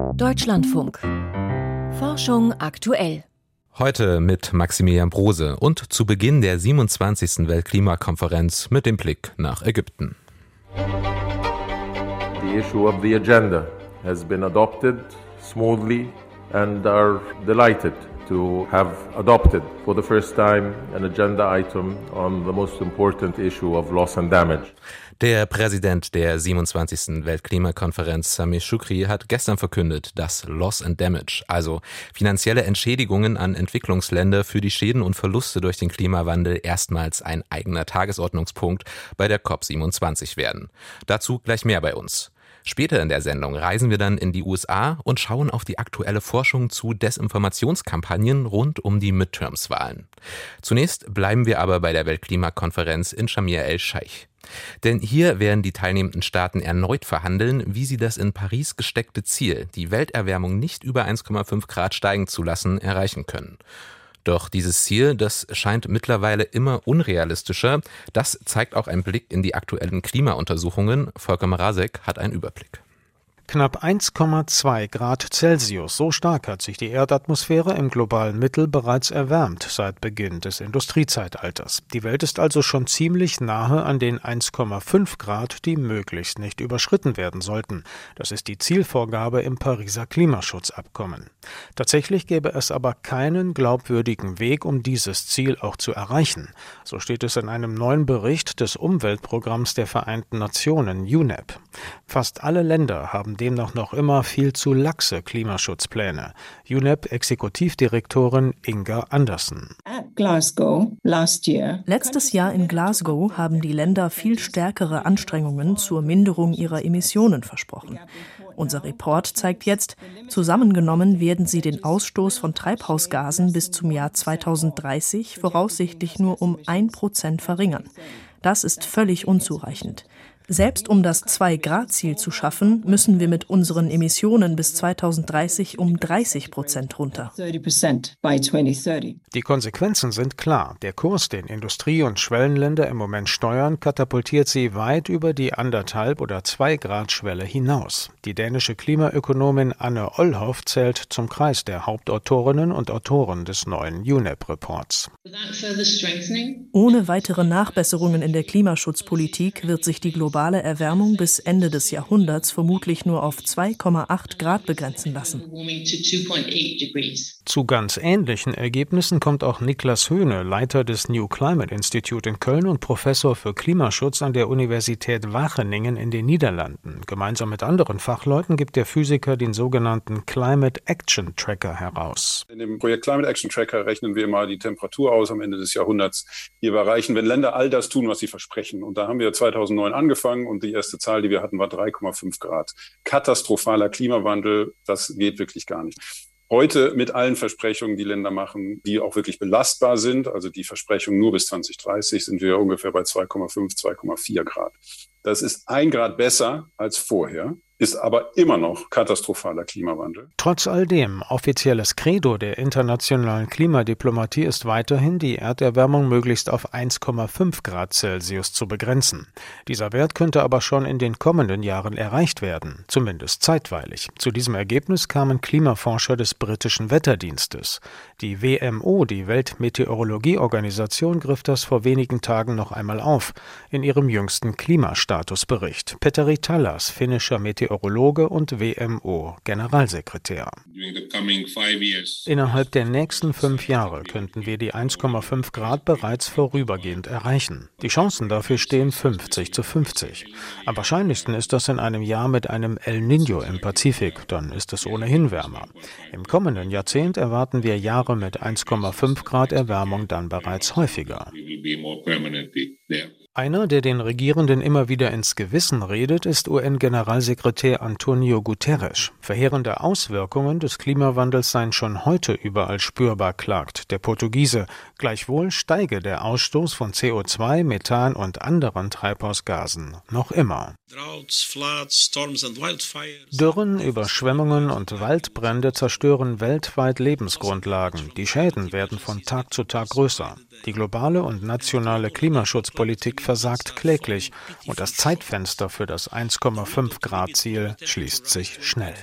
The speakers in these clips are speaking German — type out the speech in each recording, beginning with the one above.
Deutschlandfunk. Forschung aktuell. Heute mit Maximilian Brose und zu Beginn der 27. Weltklimakonferenz mit dem Blick nach Ägypten. The issue of the agenda has been adopted smoothly and are delighted to have adopted for the first time an agenda item on the most important issue of loss and damage. Der Präsident der 27. Weltklimakonferenz, Samir Shukri, hat gestern verkündet, dass Loss and Damage, also finanzielle Entschädigungen an Entwicklungsländer für die Schäden und Verluste durch den Klimawandel erstmals ein eigener Tagesordnungspunkt bei der COP27 werden. Dazu gleich mehr bei uns. Später in der Sendung reisen wir dann in die USA und schauen auf die aktuelle Forschung zu Desinformationskampagnen rund um die Midterms-Wahlen. Zunächst bleiben wir aber bei der Weltklimakonferenz in Shamir el-Scheich. Denn hier werden die teilnehmenden Staaten erneut verhandeln, wie sie das in Paris gesteckte Ziel, die Welterwärmung nicht über 1,5 Grad steigen zu lassen, erreichen können. Doch dieses Ziel, das scheint mittlerweile immer unrealistischer. Das zeigt auch ein Blick in die aktuellen Klimauntersuchungen. Volker Marasek hat einen Überblick. Knapp 1,2 Grad Celsius, so stark hat sich die Erdatmosphäre im globalen Mittel bereits erwärmt seit Beginn des Industriezeitalters. Die Welt ist also schon ziemlich nahe an den 1,5 Grad, die möglichst nicht überschritten werden sollten. Das ist die Zielvorgabe im Pariser Klimaschutzabkommen. Tatsächlich gäbe es aber keinen glaubwürdigen Weg, um dieses Ziel auch zu erreichen. So steht es in einem neuen Bericht des Umweltprogramms der Vereinten Nationen UNEP. Fast alle Länder haben demnach noch immer viel zu laxe Klimaschutzpläne. UNEP-Exekutivdirektorin Inga Andersen. Letztes Jahr in Glasgow haben die Länder viel stärkere Anstrengungen zur Minderung ihrer Emissionen versprochen. Unser Report zeigt jetzt, zusammengenommen werden sie den Ausstoß von Treibhausgasen bis zum Jahr 2030 voraussichtlich nur um ein Prozent verringern. Das ist völlig unzureichend. Selbst um das 2-Grad-Ziel zu schaffen, müssen wir mit unseren Emissionen bis 2030 um 30 Prozent runter. Die Konsequenzen sind klar. Der Kurs, den Industrie- und Schwellenländer im Moment steuern, katapultiert sie weit über die anderthalb oder 2-Grad-Schwelle hinaus. Die dänische Klimaökonomin Anne Ollhoff zählt zum Kreis der Hauptautorinnen und Autoren des neuen UNEP-Reports. Ohne weitere Nachbesserungen in der Klimaschutzpolitik wird sich die globale globale Erwärmung bis Ende des Jahrhunderts vermutlich nur auf 2,8 Grad begrenzen lassen. Zu ganz ähnlichen Ergebnissen kommt auch Niklas Höhne, Leiter des New Climate Institute in Köln und Professor für Klimaschutz an der Universität Wageningen in den Niederlanden. Gemeinsam mit anderen Fachleuten gibt der Physiker den sogenannten Climate Action Tracker heraus. In dem Projekt Climate Action Tracker rechnen wir mal die Temperatur aus am Ende des Jahrhunderts, die wir erreichen, wenn Länder all das tun, was sie versprechen. Und da haben wir 2009 angefangen angefangen und die erste Zahl, die wir hatten, war 3,5 Grad. Katastrophaler Klimawandel, das geht wirklich gar nicht. Heute mit allen Versprechungen, die Länder machen, die auch wirklich belastbar sind, also die Versprechung nur bis 2030, sind wir ungefähr bei 2,5, 2,4 Grad. Das ist ein Grad besser als vorher ist aber immer noch katastrophaler Klimawandel. Trotz all dem, offizielles Credo der internationalen Klimadiplomatie ist weiterhin, die Erderwärmung möglichst auf 1,5 Grad Celsius zu begrenzen. Dieser Wert könnte aber schon in den kommenden Jahren erreicht werden, zumindest zeitweilig. Zu diesem Ergebnis kamen Klimaforscher des britischen Wetterdienstes. Die WMO, die Weltmeteorologieorganisation, griff das vor wenigen Tagen noch einmal auf in ihrem jüngsten Klimastatusbericht. Petteri Tallas, finnischer Meteorologe Meteorologe und WMO-Generalsekretär. Innerhalb der nächsten fünf Jahre könnten wir die 1,5 Grad bereits vorübergehend erreichen. Die Chancen dafür stehen 50 zu 50. Am wahrscheinlichsten ist das in einem Jahr mit einem El Niño im Pazifik, dann ist es ohnehin wärmer. Im kommenden Jahrzehnt erwarten wir Jahre mit 1,5 Grad Erwärmung dann bereits häufiger. Einer, der den Regierenden immer wieder ins Gewissen redet, ist UN-Generalsekretär Antonio Guterres. Verheerende Auswirkungen des Klimawandels seien schon heute überall spürbar, klagt der Portugiese. Gleichwohl steige der Ausstoß von CO2, Methan und anderen Treibhausgasen noch immer. Dürren, Überschwemmungen und Waldbrände zerstören weltweit Lebensgrundlagen. Die Schäden werden von Tag zu Tag größer. Die globale und nationale Klimaschutzpolitik Versagt kläglich und das Zeitfenster für das 1,5 Grad Ziel schließt sich schnell.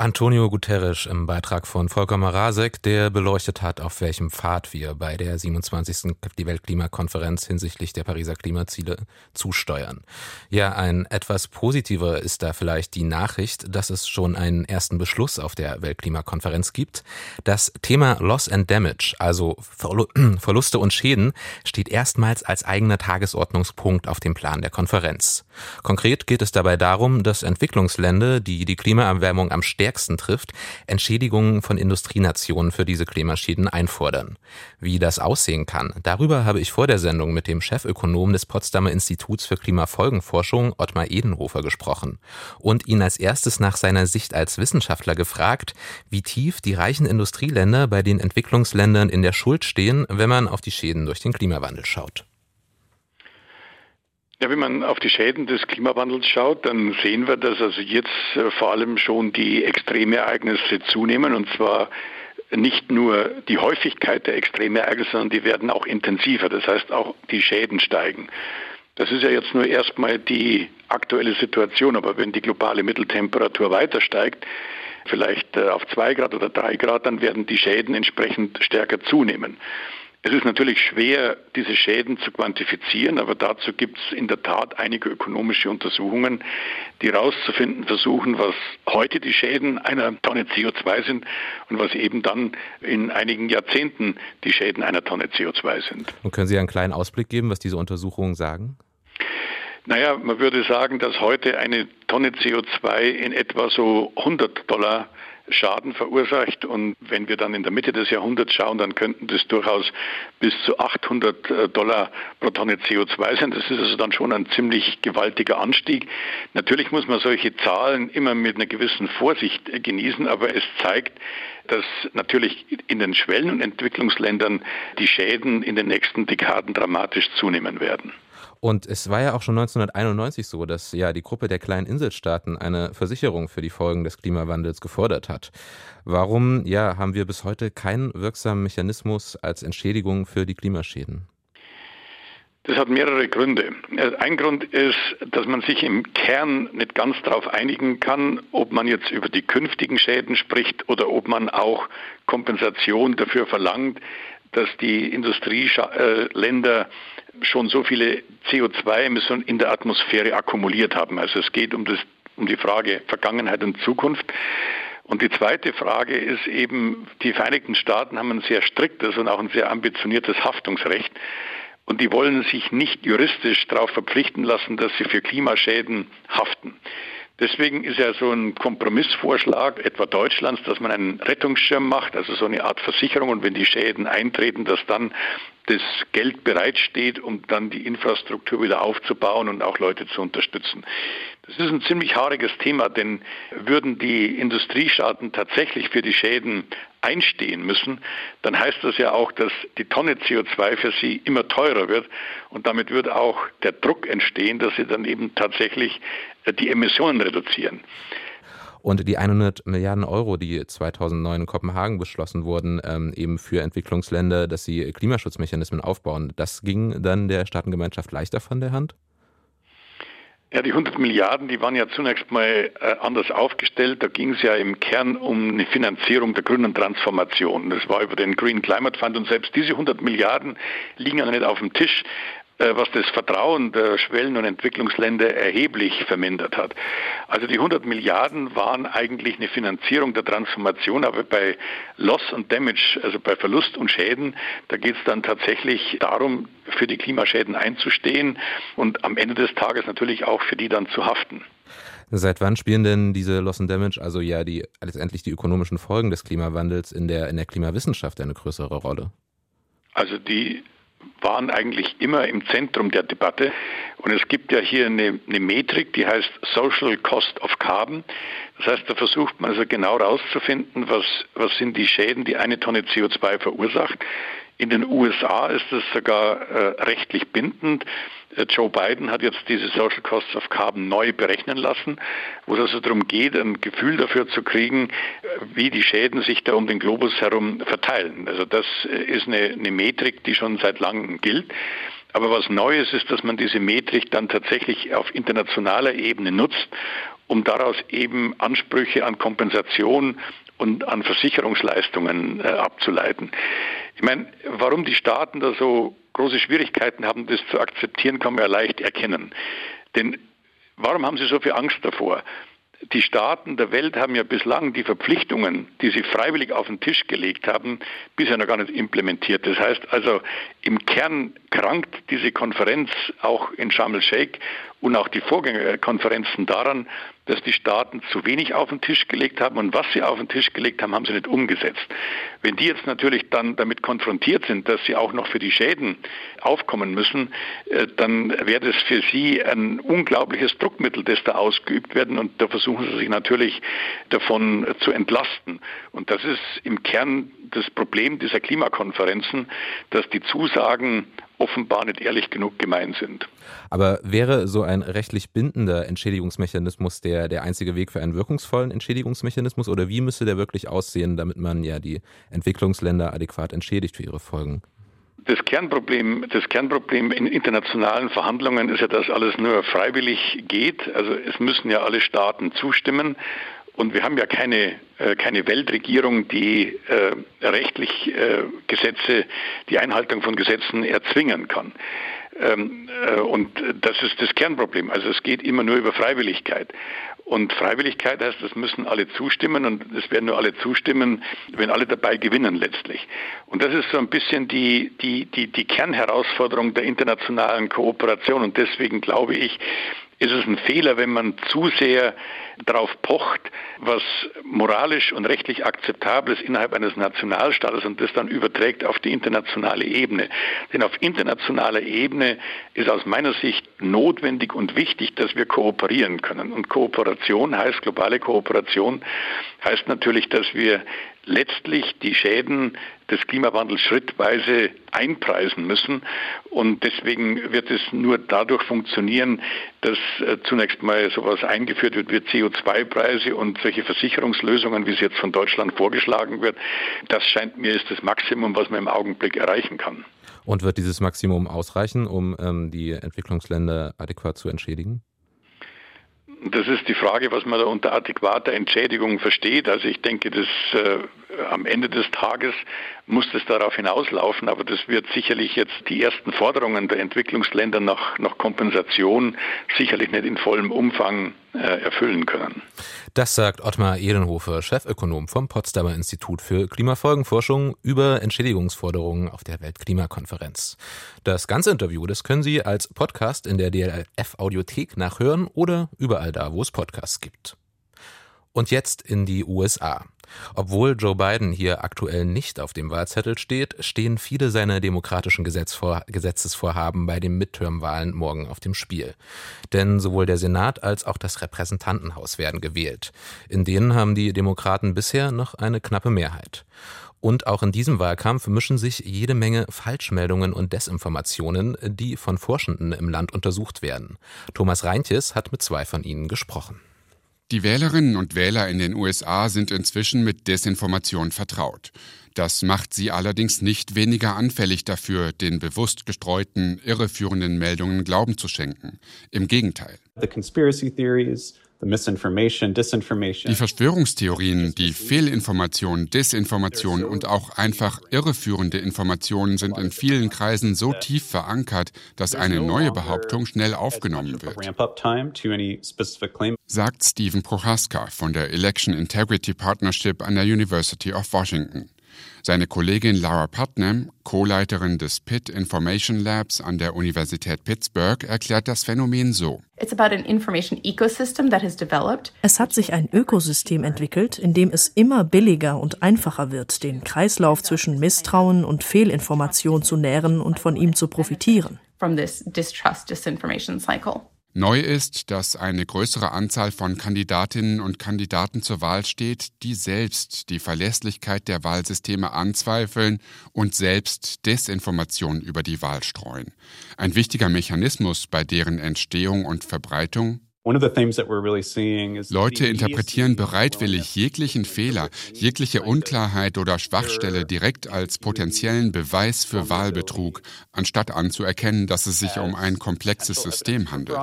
Antonio Guterres im Beitrag von Volker Marasek, der beleuchtet hat, auf welchem Pfad wir bei der 27. die Weltklimakonferenz hinsichtlich der Pariser Klimaziele zusteuern. Ja, ein etwas positiver ist da vielleicht die Nachricht, dass es schon einen ersten Beschluss auf der Weltklimakonferenz gibt. Das Thema Loss and Damage, also Verluste und Schäden, steht erstmals als eigener Tagesordnungspunkt auf dem Plan der Konferenz. Konkret geht es dabei darum, dass Entwicklungsländer, die die Klimaerwärmung am stärksten stärksten trifft, Entschädigungen von Industrienationen für diese Klimaschäden einfordern. Wie das aussehen kann, darüber habe ich vor der Sendung mit dem Chefökonom des Potsdamer Instituts für Klimafolgenforschung, Ottmar Edenhofer, gesprochen und ihn als erstes nach seiner Sicht als Wissenschaftler gefragt, wie tief die reichen Industrieländer bei den Entwicklungsländern in der Schuld stehen, wenn man auf die Schäden durch den Klimawandel schaut. Ja, wenn man auf die Schäden des Klimawandels schaut, dann sehen wir, dass also jetzt äh, vor allem schon die Extremereignisse zunehmen und zwar nicht nur die Häufigkeit der Extremereignisse, sondern die werden auch intensiver. Das heißt, auch die Schäden steigen. Das ist ja jetzt nur erstmal die aktuelle Situation, aber wenn die globale Mitteltemperatur weiter steigt, vielleicht äh, auf zwei Grad oder drei Grad, dann werden die Schäden entsprechend stärker zunehmen. Es ist natürlich schwer, diese Schäden zu quantifizieren, aber dazu gibt es in der Tat einige ökonomische Untersuchungen, die herauszufinden versuchen, was heute die Schäden einer Tonne CO2 sind und was eben dann in einigen Jahrzehnten die Schäden einer Tonne CO2 sind. Und können Sie einen kleinen Ausblick geben, was diese Untersuchungen sagen? Naja, man würde sagen, dass heute eine Tonne CO2 in etwa so 100 Dollar Schaden verursacht. Und wenn wir dann in der Mitte des Jahrhunderts schauen, dann könnten das durchaus bis zu 800 äh, Dollar pro Tonne CO2 sein. Das ist also dann schon ein ziemlich gewaltiger Anstieg. Natürlich muss man solche Zahlen immer mit einer gewissen Vorsicht äh, genießen, aber es zeigt, dass natürlich in den Schwellen- und Entwicklungsländern die Schäden in den nächsten Dekaden dramatisch zunehmen werden. Und es war ja auch schon 1991 so, dass ja die Gruppe der kleinen Inselstaaten eine Versicherung für die Folgen des Klimawandels gefordert hat. Warum ja haben wir bis heute keinen wirksamen Mechanismus als Entschädigung für die Klimaschäden? Das hat mehrere Gründe. Ein Grund ist, dass man sich im Kern nicht ganz darauf einigen kann, ob man jetzt über die künftigen Schäden spricht oder ob man auch Kompensation dafür verlangt, dass die Industrieländer schon so viele CO2-Emissionen in der Atmosphäre akkumuliert haben. Also es geht um, das, um die Frage Vergangenheit und Zukunft. Und die zweite Frage ist eben, die Vereinigten Staaten haben ein sehr striktes und auch ein sehr ambitioniertes Haftungsrecht. Und die wollen sich nicht juristisch darauf verpflichten lassen, dass sie für Klimaschäden haften. Deswegen ist ja so ein Kompromissvorschlag etwa Deutschlands, dass man einen Rettungsschirm macht, also so eine Art Versicherung und wenn die Schäden eintreten, dass dann das Geld bereitsteht, um dann die Infrastruktur wieder aufzubauen und auch Leute zu unterstützen. Das ist ein ziemlich haariges Thema, denn würden die Industriestaaten tatsächlich für die Schäden einstehen müssen, dann heißt das ja auch, dass die Tonne CO2 für sie immer teurer wird und damit wird auch der Druck entstehen, dass sie dann eben tatsächlich äh, die Emissionen reduzieren. Und die 100 Milliarden Euro, die 2009 in Kopenhagen beschlossen wurden, ähm, eben für Entwicklungsländer, dass sie Klimaschutzmechanismen aufbauen, das ging dann der Staatengemeinschaft leichter von der Hand? Ja, die 100 Milliarden, die waren ja zunächst mal äh, anders aufgestellt. Da ging es ja im Kern um eine Finanzierung der grünen Transformation. Das war über den Green Climate Fund und selbst diese 100 Milliarden liegen ja nicht auf dem Tisch. Äh, was das Vertrauen der Schwellen- und Entwicklungsländer erheblich vermindert hat. Also die 100 Milliarden waren eigentlich eine Finanzierung der Transformation, aber bei Loss und Damage, also bei Verlust und Schäden, da geht es dann tatsächlich darum, für die Klimaschäden einzustehen und am Ende des Tages natürlich auch für die dann zu haften. Seit wann spielen denn diese Loss and Damage, also ja die letztendlich die ökonomischen Folgen des Klimawandels in der in der Klimawissenschaft eine größere Rolle? Also die waren eigentlich immer im Zentrum der Debatte. Und es gibt ja hier eine, eine, Metrik, die heißt Social Cost of Carbon. Das heißt, da versucht man also genau herauszufinden, was, was sind die Schäden, die eine Tonne CO2 verursacht. In den USA ist das sogar äh, rechtlich bindend. Äh, Joe Biden hat jetzt diese Social Costs of Carbon neu berechnen lassen, wo es also darum geht, ein Gefühl dafür zu kriegen, wie die Schäden sich da um den Globus herum verteilen. Also das ist eine, eine Metrik, die schon seit langem gilt. Aber was Neues ist, dass man diese Metrik dann tatsächlich auf internationaler Ebene nutzt, um daraus eben Ansprüche an Kompensation und an Versicherungsleistungen äh, abzuleiten. Ich meine, warum die Staaten da so große Schwierigkeiten haben, das zu akzeptieren, kann man ja leicht erkennen. Denn warum haben sie so viel Angst davor? Die Staaten der Welt haben ja bislang die Verpflichtungen, die sie freiwillig auf den Tisch gelegt haben, bisher noch gar nicht implementiert. Das heißt also, im Kern krankt diese Konferenz auch in Sharm el-Sheikh und auch die Vorgängerkonferenzen daran, dass die Staaten zu wenig auf den Tisch gelegt haben und was sie auf den Tisch gelegt haben, haben sie nicht umgesetzt. Wenn die jetzt natürlich dann damit konfrontiert sind, dass sie auch noch für die Schäden aufkommen müssen, äh, dann wäre das für sie ein unglaubliches Druckmittel, das da ausgeübt werden und da versuchen sie sich natürlich davon zu entlasten. Und das ist im Kern das Problem dieser Klimakonferenzen, dass die Zusagen offenbar nicht ehrlich genug gemeint sind. Aber wäre so ein rechtlich bindender Entschädigungsmechanismus der, der einzige Weg für einen wirkungsvollen Entschädigungsmechanismus oder wie müsste der wirklich aussehen, damit man ja die Entwicklungsländer adäquat entschädigt für ihre Folgen? Das Kernproblem, das Kernproblem in internationalen Verhandlungen ist ja, dass alles nur freiwillig geht. Also es müssen ja alle Staaten zustimmen. Und wir haben ja keine, äh, keine Weltregierung, die äh, rechtlich äh, Gesetze, die Einhaltung von Gesetzen erzwingen kann. Ähm, äh, und das ist das Kernproblem. Also es geht immer nur über Freiwilligkeit. Und Freiwilligkeit heißt, es müssen alle zustimmen und es werden nur alle zustimmen, wenn alle dabei gewinnen letztlich. Und das ist so ein bisschen die, die, die, die Kernherausforderung der internationalen Kooperation. Und deswegen glaube ich, ist es ein Fehler, wenn man zu sehr darauf pocht, was moralisch und rechtlich akzeptabel ist innerhalb eines Nationalstaates und das dann überträgt auf die internationale Ebene. Denn auf internationaler Ebene ist aus meiner Sicht notwendig und wichtig, dass wir kooperieren können. Und Kooperation heißt, globale Kooperation heißt natürlich, dass wir letztlich die Schäden des Klimawandels schrittweise einpreisen müssen. Und deswegen wird es nur dadurch funktionieren, dass äh, zunächst mal sowas eingeführt wird wie CO2-Preise und solche Versicherungslösungen, wie es jetzt von Deutschland vorgeschlagen wird. Das scheint mir ist das Maximum, was man im Augenblick erreichen kann. Und wird dieses Maximum ausreichen, um ähm, die Entwicklungsländer adäquat zu entschädigen? Das ist die Frage, was man da unter adäquater Entschädigung versteht. Also ich denke, dass äh, am Ende des Tages muss es darauf hinauslaufen, aber das wird sicherlich jetzt die ersten Forderungen der Entwicklungsländer nach, nach Kompensation sicherlich nicht in vollem Umfang erfüllen können. Das sagt Ottmar Ehrenhofer, Chefökonom vom Potsdamer Institut für Klimafolgenforschung über Entschädigungsforderungen auf der Weltklimakonferenz. Das ganze Interview, das können Sie als Podcast in der DLF Audiothek nachhören oder überall da, wo es Podcasts gibt. Und jetzt in die USA. Obwohl Joe Biden hier aktuell nicht auf dem Wahlzettel steht, stehen viele seiner demokratischen Gesetzesvorhaben bei den Midterm-Wahlen morgen auf dem Spiel. Denn sowohl der Senat als auch das Repräsentantenhaus werden gewählt. In denen haben die Demokraten bisher noch eine knappe Mehrheit. Und auch in diesem Wahlkampf mischen sich jede Menge Falschmeldungen und Desinformationen, die von Forschenden im Land untersucht werden. Thomas Reintjes hat mit zwei von ihnen gesprochen. Die Wählerinnen und Wähler in den USA sind inzwischen mit Desinformation vertraut. Das macht sie allerdings nicht weniger anfällig dafür, den bewusst gestreuten, irreführenden Meldungen Glauben zu schenken. Im Gegenteil. The conspiracy theories die Verschwörungstheorien, die Fehlinformation, Desinformation und auch einfach irreführende Informationen sind in vielen Kreisen so tief verankert, dass eine neue Behauptung schnell aufgenommen wird, sagt Stephen Prochaska von der Election Integrity Partnership an der University of Washington. Seine Kollegin Laura Putnam, Co-Leiterin des Pitt Information Labs an der Universität Pittsburgh, erklärt das Phänomen so. Es hat sich ein Ökosystem entwickelt, in dem es immer billiger und einfacher wird, den Kreislauf zwischen Misstrauen und Fehlinformation zu nähren und von ihm zu profitieren. Neu ist, dass eine größere Anzahl von Kandidatinnen und Kandidaten zur Wahl steht, die selbst die Verlässlichkeit der Wahlsysteme anzweifeln und selbst Desinformationen über die Wahl streuen. Ein wichtiger Mechanismus bei deren Entstehung und Verbreitung Leute interpretieren bereitwillig jeglichen Fehler, jegliche Unklarheit oder Schwachstelle direkt als potenziellen Beweis für Wahlbetrug, anstatt anzuerkennen, dass es sich um ein komplexes System handelt.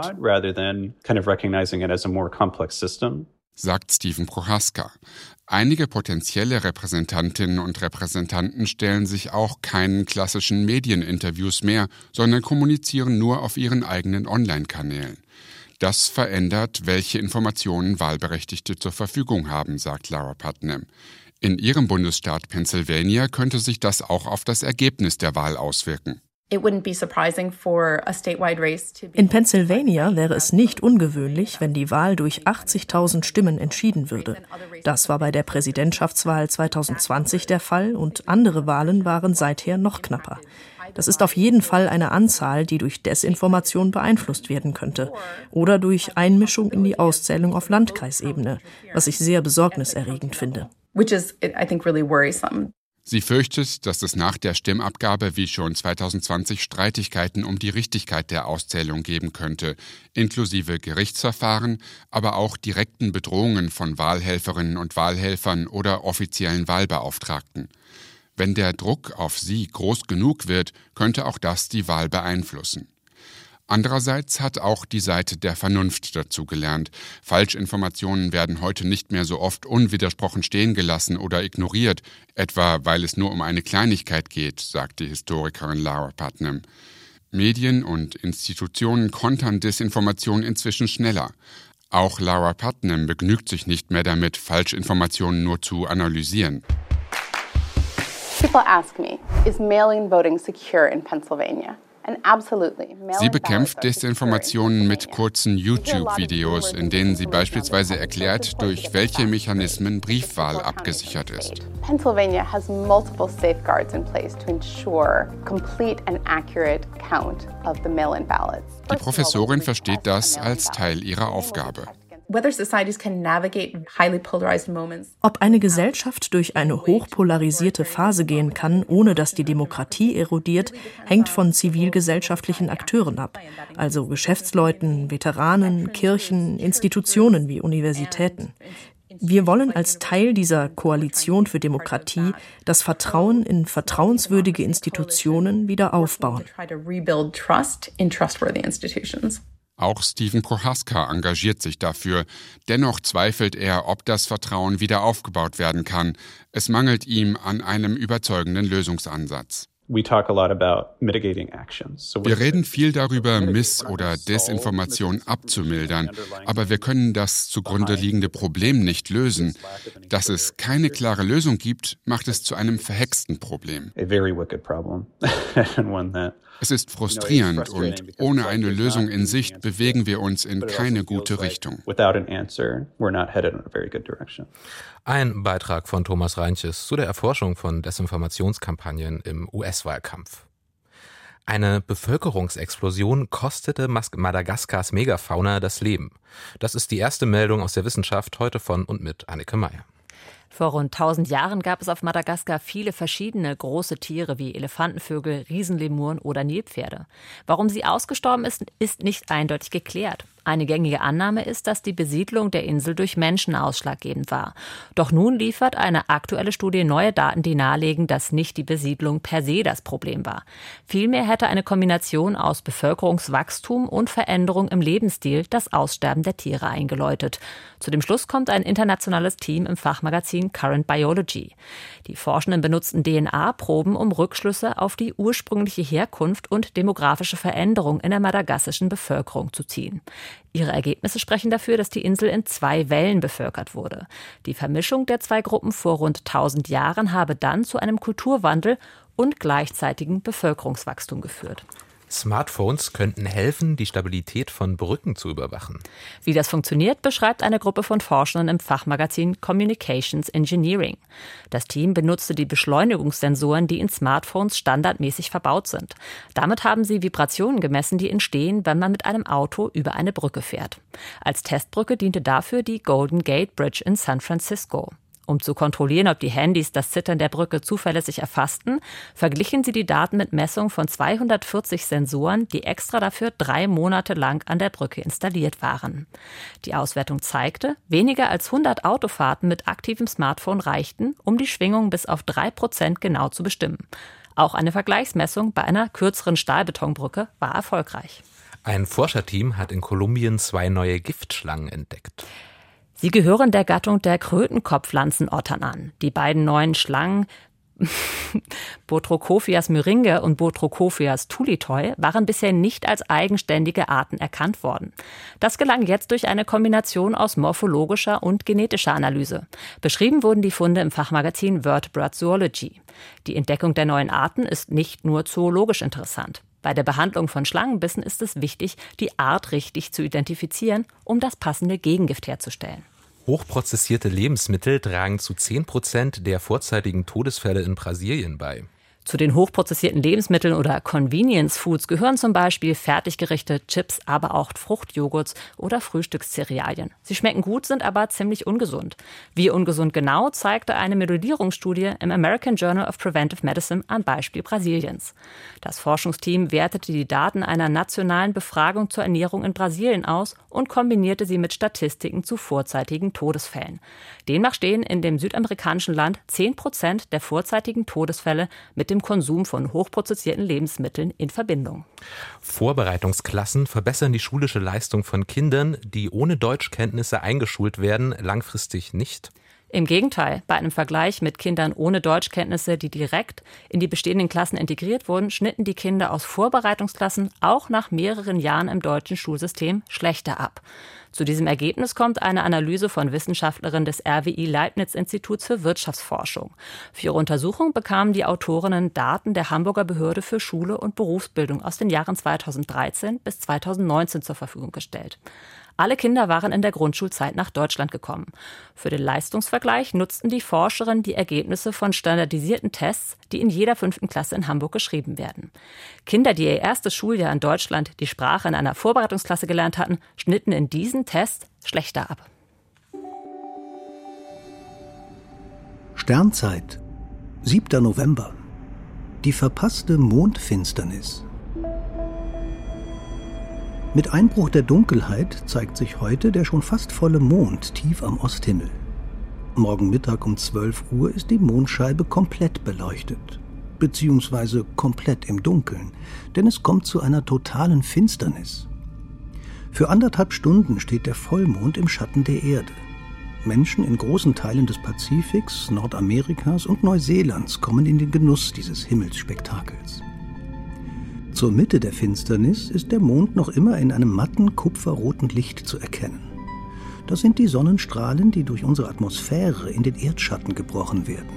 Sagt Stephen Prohaska. Einige potenzielle Repräsentantinnen und Repräsentanten stellen sich auch keinen klassischen Medieninterviews mehr, sondern kommunizieren nur auf ihren eigenen Online-Kanälen. Das verändert, welche Informationen Wahlberechtigte zur Verfügung haben, sagt Lara Putnam. In ihrem Bundesstaat Pennsylvania könnte sich das auch auf das Ergebnis der Wahl auswirken. In Pennsylvania wäre es nicht ungewöhnlich, wenn die Wahl durch 80.000 Stimmen entschieden würde. Das war bei der Präsidentschaftswahl 2020 der Fall und andere Wahlen waren seither noch knapper. Das ist auf jeden Fall eine Anzahl, die durch Desinformation beeinflusst werden könnte oder durch Einmischung in die Auszählung auf Landkreisebene, was ich sehr besorgniserregend finde. Sie fürchtet, dass es nach der Stimmabgabe wie schon 2020 Streitigkeiten um die Richtigkeit der Auszählung geben könnte, inklusive Gerichtsverfahren, aber auch direkten Bedrohungen von Wahlhelferinnen und Wahlhelfern oder offiziellen Wahlbeauftragten. Wenn der Druck auf sie groß genug wird, könnte auch das die Wahl beeinflussen. Andererseits hat auch die Seite der Vernunft dazugelernt. Falschinformationen werden heute nicht mehr so oft unwidersprochen stehen gelassen oder ignoriert, etwa weil es nur um eine Kleinigkeit geht, sagt die Historikerin Lara Putnam. Medien und Institutionen kontern Desinformation inzwischen schneller. Auch Lara Putnam begnügt sich nicht mehr damit, Falschinformationen nur zu analysieren. Sie bekämpft Desinformationen mit kurzen YouTube-Videos, in denen sie beispielsweise erklärt, durch welche Mechanismen Briefwahl abgesichert ist. Pennsylvania has multiple safeguards in place to ensure complete and accurate count of the mail-in ballots. Die Professorin versteht das als Teil ihrer Aufgabe. Ob eine Gesellschaft durch eine hochpolarisierte Phase gehen kann, ohne dass die Demokratie erodiert, hängt von zivilgesellschaftlichen Akteuren ab, also Geschäftsleuten, Veteranen, Kirchen, Institutionen wie Universitäten. Wir wollen als Teil dieser Koalition für Demokratie das Vertrauen in vertrauenswürdige Institutionen wieder aufbauen. Auch Stephen Prohaska engagiert sich dafür. Dennoch zweifelt er, ob das Vertrauen wieder aufgebaut werden kann. Es mangelt ihm an einem überzeugenden Lösungsansatz. Wir reden viel darüber, Miss- oder Desinformation abzumildern, aber wir können das zugrunde liegende Problem nicht lösen. Dass es keine klare Lösung gibt, macht es zu einem verhexten Problem. Es ist frustrierend und ohne eine Lösung in Sicht bewegen wir uns in keine gute Richtung. Ein Beitrag von Thomas Reinches zu der Erforschung von Desinformationskampagnen im US-Wahlkampf. Eine Bevölkerungsexplosion kostete Madagaskars Megafauna das Leben. Das ist die erste Meldung aus der Wissenschaft heute von und mit Annike Meyer. Vor rund 1000 Jahren gab es auf Madagaskar viele verschiedene große Tiere wie Elefantenvögel, Riesenlemuren oder Nilpferde. Warum sie ausgestorben ist, ist nicht eindeutig geklärt. Eine gängige Annahme ist, dass die Besiedlung der Insel durch Menschen ausschlaggebend war. Doch nun liefert eine aktuelle Studie neue Daten, die nahelegen, dass nicht die Besiedlung per se das Problem war. Vielmehr hätte eine Kombination aus Bevölkerungswachstum und Veränderung im Lebensstil das Aussterben der Tiere eingeläutet. Zu dem Schluss kommt ein internationales Team im Fachmagazin Current Biology. Die Forschenden benutzten DNA-Proben, um Rückschlüsse auf die ursprüngliche Herkunft und demografische Veränderung in der madagassischen Bevölkerung zu ziehen. Ihre Ergebnisse sprechen dafür, dass die Insel in zwei Wellen bevölkert wurde. Die Vermischung der zwei Gruppen vor rund 1000 Jahren habe dann zu einem Kulturwandel und gleichzeitigen Bevölkerungswachstum geführt. Smartphones könnten helfen, die Stabilität von Brücken zu überwachen. Wie das funktioniert, beschreibt eine Gruppe von Forschern im Fachmagazin Communications Engineering. Das Team benutzte die Beschleunigungssensoren, die in Smartphones standardmäßig verbaut sind. Damit haben sie Vibrationen gemessen, die entstehen, wenn man mit einem Auto über eine Brücke fährt. Als Testbrücke diente dafür die Golden Gate Bridge in San Francisco. Um zu kontrollieren, ob die Handys das Zittern der Brücke zuverlässig erfassten, verglichen sie die Daten mit Messungen von 240 Sensoren, die extra dafür drei Monate lang an der Brücke installiert waren. Die Auswertung zeigte, weniger als 100 Autofahrten mit aktivem Smartphone reichten, um die Schwingung bis auf drei Prozent genau zu bestimmen. Auch eine Vergleichsmessung bei einer kürzeren Stahlbetonbrücke war erfolgreich. Ein Forscherteam hat in Kolumbien zwei neue Giftschlangen entdeckt. Sie gehören der Gattung der Krötenkopfpflanzenottern an. Die beiden neuen Schlangen Botrocophias myringe und Botrocophias tulitoi waren bisher nicht als eigenständige Arten erkannt worden. Das gelang jetzt durch eine Kombination aus morphologischer und genetischer Analyse. Beschrieben wurden die Funde im Fachmagazin Vertebrate Zoology. Die Entdeckung der neuen Arten ist nicht nur zoologisch interessant. Bei der Behandlung von Schlangenbissen ist es wichtig, die Art richtig zu identifizieren, um das passende Gegengift herzustellen. Hochprozessierte Lebensmittel tragen zu 10 Prozent der vorzeitigen Todesfälle in Brasilien bei. Zu den hochprozessierten Lebensmitteln oder Convenience Foods gehören zum Beispiel Fertiggerichte, Chips, aber auch Fruchtjoghurts oder Frühstückscerealien. Sie schmecken gut, sind aber ziemlich ungesund. Wie ungesund genau, zeigte eine Modellierungsstudie im American Journal of Preventive Medicine am Beispiel Brasiliens. Das Forschungsteam wertete die Daten einer nationalen Befragung zur Ernährung in Brasilien aus und kombinierte sie mit Statistiken zu vorzeitigen Todesfällen. Demnach stehen in dem südamerikanischen Land 10 Prozent der vorzeitigen Todesfälle mit dem dem Konsum von hochprozessierten Lebensmitteln in Verbindung. Vorbereitungsklassen verbessern die schulische Leistung von Kindern, die ohne Deutschkenntnisse eingeschult werden, langfristig nicht. Im Gegenteil, bei einem Vergleich mit Kindern ohne Deutschkenntnisse, die direkt in die bestehenden Klassen integriert wurden, schnitten die Kinder aus Vorbereitungsklassen auch nach mehreren Jahren im deutschen Schulsystem schlechter ab. Zu diesem Ergebnis kommt eine Analyse von Wissenschaftlerinnen des RWI Leibniz Instituts für Wirtschaftsforschung. Für ihre Untersuchung bekamen die Autorinnen Daten der Hamburger Behörde für Schule und Berufsbildung aus den Jahren 2013 bis 2019 zur Verfügung gestellt. Alle Kinder waren in der Grundschulzeit nach Deutschland gekommen. Für den Leistungsvergleich nutzten die Forscherinnen die Ergebnisse von standardisierten Tests, die in jeder fünften Klasse in Hamburg geschrieben werden. Kinder, die ihr erstes Schuljahr in Deutschland die Sprache in einer Vorbereitungsklasse gelernt hatten, schnitten in diesen Tests schlechter ab. Sternzeit, 7. November. Die verpasste Mondfinsternis. Mit Einbruch der Dunkelheit zeigt sich heute der schon fast volle Mond tief am Osthimmel. Morgen Mittag um 12 Uhr ist die Mondscheibe komplett beleuchtet, beziehungsweise komplett im Dunkeln, denn es kommt zu einer totalen Finsternis. Für anderthalb Stunden steht der Vollmond im Schatten der Erde. Menschen in großen Teilen des Pazifiks, Nordamerikas und Neuseelands kommen in den Genuss dieses Himmelsspektakels. Zur Mitte der Finsternis ist der Mond noch immer in einem matten kupferroten Licht zu erkennen. Das sind die Sonnenstrahlen, die durch unsere Atmosphäre in den Erdschatten gebrochen werden.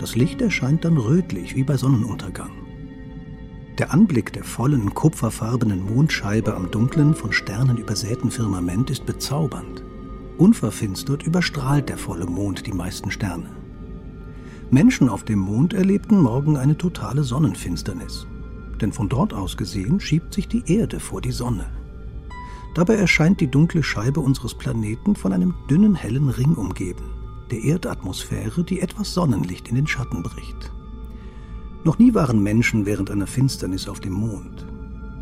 Das Licht erscheint dann rötlich wie bei Sonnenuntergang. Der Anblick der vollen, kupferfarbenen Mondscheibe am dunklen, von Sternen übersäten Firmament ist bezaubernd. Unverfinstert überstrahlt der volle Mond die meisten Sterne. Menschen auf dem Mond erlebten morgen eine totale Sonnenfinsternis denn von dort aus gesehen schiebt sich die Erde vor die Sonne. Dabei erscheint die dunkle Scheibe unseres Planeten von einem dünnen hellen Ring umgeben, der Erdatmosphäre, die etwas Sonnenlicht in den Schatten bricht. Noch nie waren Menschen während einer Finsternis auf dem Mond.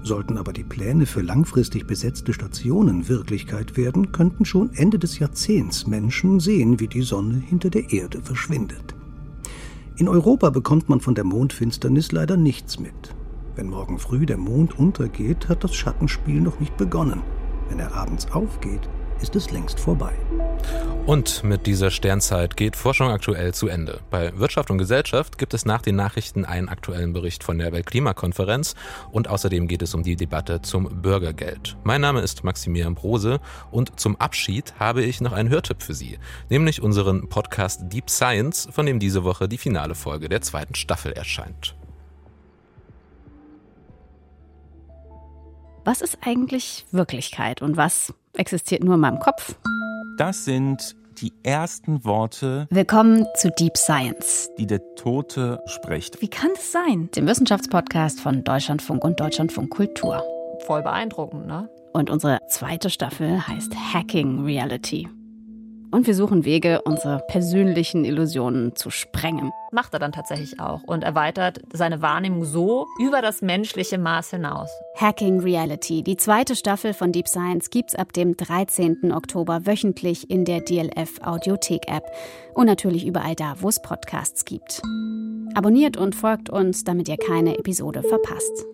Sollten aber die Pläne für langfristig besetzte Stationen Wirklichkeit werden, könnten schon Ende des Jahrzehnts Menschen sehen, wie die Sonne hinter der Erde verschwindet. In Europa bekommt man von der Mondfinsternis leider nichts mit. Wenn morgen früh der Mond untergeht, hat das Schattenspiel noch nicht begonnen. Wenn er abends aufgeht, ist es längst vorbei. Und mit dieser Sternzeit geht Forschung aktuell zu Ende. Bei Wirtschaft und Gesellschaft gibt es nach den Nachrichten einen aktuellen Bericht von der Weltklimakonferenz und außerdem geht es um die Debatte zum Bürgergeld. Mein Name ist Maximilian Brose und zum Abschied habe ich noch einen Hörtipp für Sie, nämlich unseren Podcast Deep Science, von dem diese Woche die finale Folge der zweiten Staffel erscheint. Was ist eigentlich Wirklichkeit und was existiert nur in meinem Kopf? Das sind die ersten Worte. Willkommen zu Deep Science, die der Tote spricht. Wie kann es sein? Dem Wissenschaftspodcast von Deutschlandfunk und Deutschlandfunk Kultur. Voll beeindruckend, ne? Und unsere zweite Staffel heißt Hacking Reality. Und wir suchen Wege, unsere persönlichen Illusionen zu sprengen. Macht er dann tatsächlich auch und erweitert seine Wahrnehmung so über das menschliche Maß hinaus. Hacking Reality, die zweite Staffel von Deep Science, gibt's ab dem 13. Oktober wöchentlich in der DLF Audiothek App und natürlich überall da, wo es Podcasts gibt. Abonniert und folgt uns, damit ihr keine Episode verpasst.